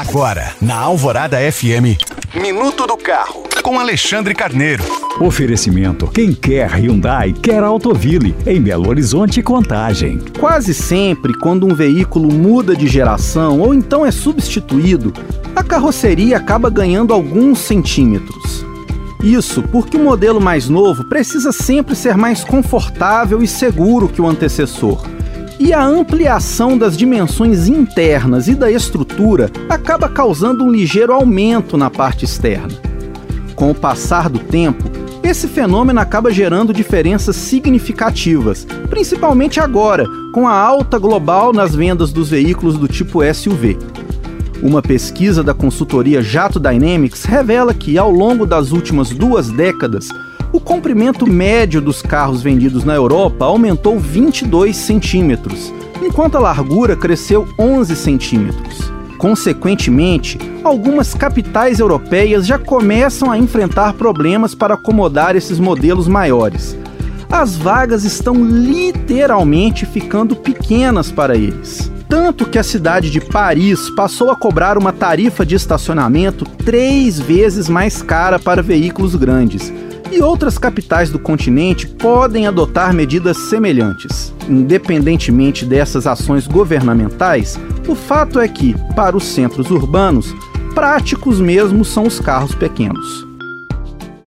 Agora, na Alvorada FM, Minuto do Carro, com Alexandre Carneiro. Oferecimento: quem quer Hyundai, quer Autoville, em Belo Horizonte Contagem. Quase sempre, quando um veículo muda de geração ou então é substituído, a carroceria acaba ganhando alguns centímetros. Isso porque o modelo mais novo precisa sempre ser mais confortável e seguro que o antecessor. E a ampliação das dimensões internas e da estrutura acaba causando um ligeiro aumento na parte externa. Com o passar do tempo, esse fenômeno acaba gerando diferenças significativas, principalmente agora, com a alta global nas vendas dos veículos do tipo SUV. Uma pesquisa da consultoria Jato Dynamics revela que, ao longo das últimas duas décadas, o comprimento médio dos carros vendidos na Europa aumentou 22 centímetros, enquanto a largura cresceu 11 centímetros. Consequentemente, algumas capitais europeias já começam a enfrentar problemas para acomodar esses modelos maiores. As vagas estão literalmente ficando pequenas para eles. Tanto que a cidade de Paris passou a cobrar uma tarifa de estacionamento três vezes mais cara para veículos grandes e outras capitais do continente podem adotar medidas semelhantes. Independentemente dessas ações governamentais, o fato é que, para os centros urbanos, práticos mesmo são os carros pequenos.